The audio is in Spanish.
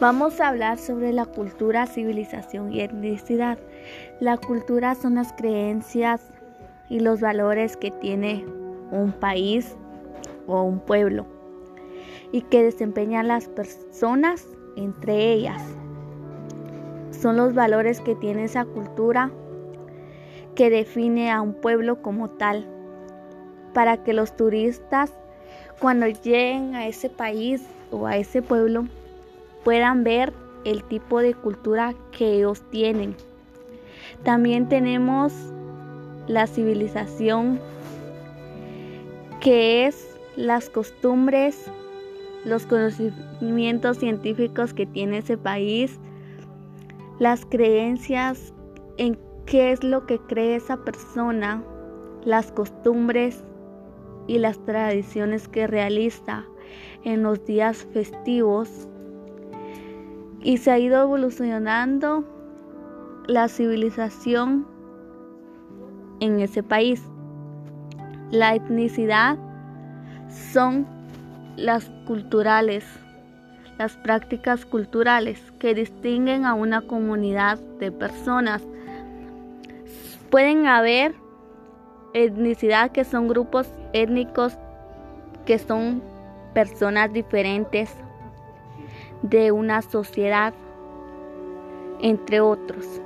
Vamos a hablar sobre la cultura, civilización y etnicidad. La cultura son las creencias y los valores que tiene un país o un pueblo y que desempeñan las personas entre ellas. Son los valores que tiene esa cultura que define a un pueblo como tal para que los turistas cuando lleguen a ese país o a ese pueblo puedan ver el tipo de cultura que ellos tienen. También tenemos la civilización, que es las costumbres, los conocimientos científicos que tiene ese país, las creencias en qué es lo que cree esa persona, las costumbres y las tradiciones que realiza en los días festivos y se ha ido evolucionando la civilización en ese país. La etnicidad son las culturales, las prácticas culturales que distinguen a una comunidad de personas. Pueden haber etnicidad que son grupos étnicos que son personas diferentes de una sociedad, entre otros.